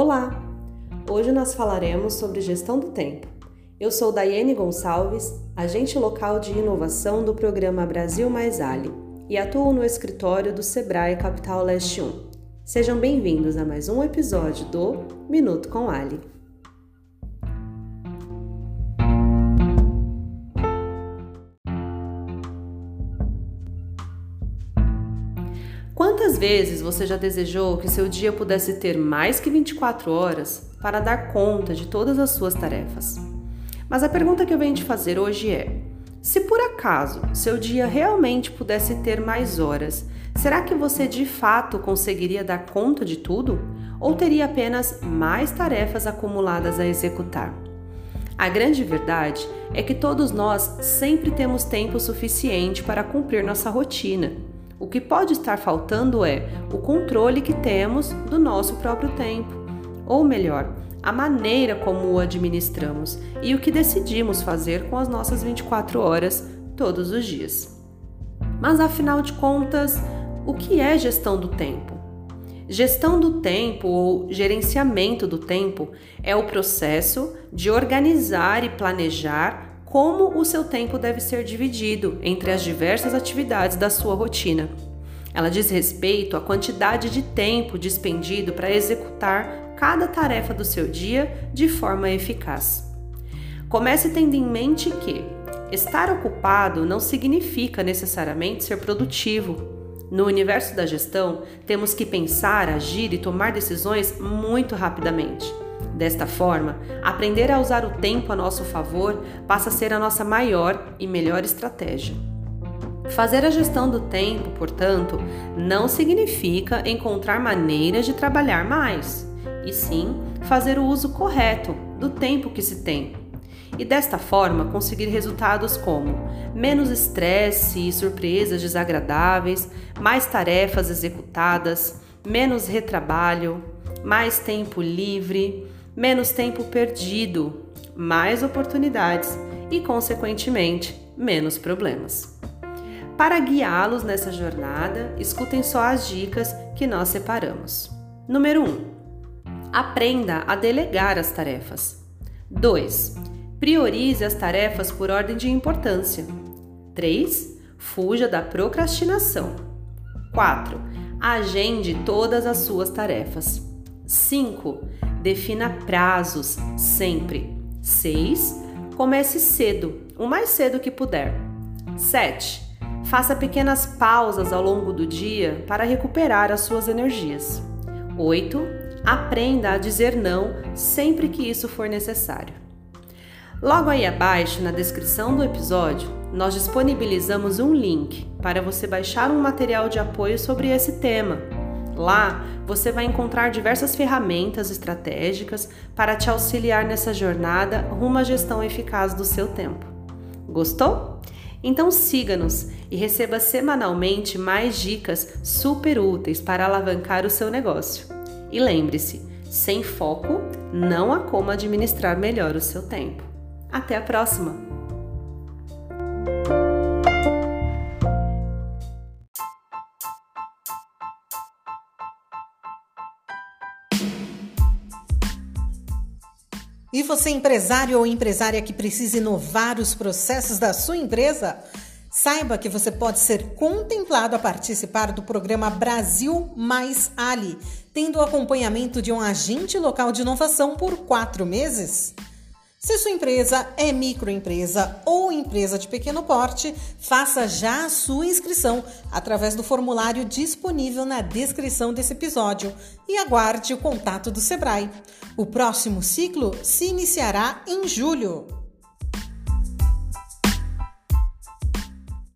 Olá! Hoje nós falaremos sobre gestão do tempo. Eu sou Daiane Gonçalves, agente local de inovação do programa Brasil Mais Ali e atuo no escritório do Sebrae Capital Leste 1. Sejam bem-vindos a mais um episódio do Minuto com Ali. Quantas vezes você já desejou que seu dia pudesse ter mais que 24 horas para dar conta de todas as suas tarefas? Mas a pergunta que eu venho te fazer hoje é: se por acaso seu dia realmente pudesse ter mais horas, será que você de fato conseguiria dar conta de tudo? Ou teria apenas mais tarefas acumuladas a executar? A grande verdade é que todos nós sempre temos tempo suficiente para cumprir nossa rotina. O que pode estar faltando é o controle que temos do nosso próprio tempo, ou melhor, a maneira como o administramos e o que decidimos fazer com as nossas 24 horas todos os dias. Mas afinal de contas, o que é gestão do tempo? Gestão do tempo ou gerenciamento do tempo é o processo de organizar e planejar como o seu tempo deve ser dividido entre as diversas atividades da sua rotina. Ela diz respeito à quantidade de tempo dispendido para executar cada tarefa do seu dia de forma eficaz. Comece tendo em mente que estar ocupado não significa necessariamente ser produtivo. No universo da gestão, temos que pensar, agir e tomar decisões muito rapidamente. Desta forma, aprender a usar o tempo a nosso favor passa a ser a nossa maior e melhor estratégia. Fazer a gestão do tempo, portanto, não significa encontrar maneiras de trabalhar mais, e sim fazer o uso correto do tempo que se tem. E desta forma conseguir resultados como menos estresse e surpresas desagradáveis, mais tarefas executadas, menos retrabalho, mais tempo livre, menos tempo perdido, mais oportunidades e, consequentemente, menos problemas. Para guiá-los nessa jornada, escutem só as dicas que nós separamos. Número 1. Um, aprenda a delegar as tarefas. 2. Priorize as tarefas por ordem de importância. 3. Fuja da procrastinação. 4. Agende todas as suas tarefas. 5. Defina prazos sempre. 6. Comece cedo, o mais cedo que puder. 7. Faça pequenas pausas ao longo do dia para recuperar as suas energias. 8. Aprenda a dizer não sempre que isso for necessário. Logo aí abaixo, na descrição do episódio, nós disponibilizamos um link para você baixar um material de apoio sobre esse tema Lá você vai encontrar diversas ferramentas estratégicas para te auxiliar nessa jornada rumo à gestão eficaz do seu tempo. Gostou? Então siga-nos e receba semanalmente mais dicas super úteis para alavancar o seu negócio. E lembre-se, sem foco não há como administrar melhor o seu tempo. Até a próxima! E você, empresário ou empresária que precisa inovar os processos da sua empresa? Saiba que você pode ser contemplado a participar do programa Brasil Mais Ali, tendo o acompanhamento de um agente local de inovação por quatro meses. Se sua empresa é microempresa ou empresa de pequeno porte, faça já a sua inscrição através do formulário disponível na descrição desse episódio e aguarde o contato do Sebrae. O próximo ciclo se iniciará em julho.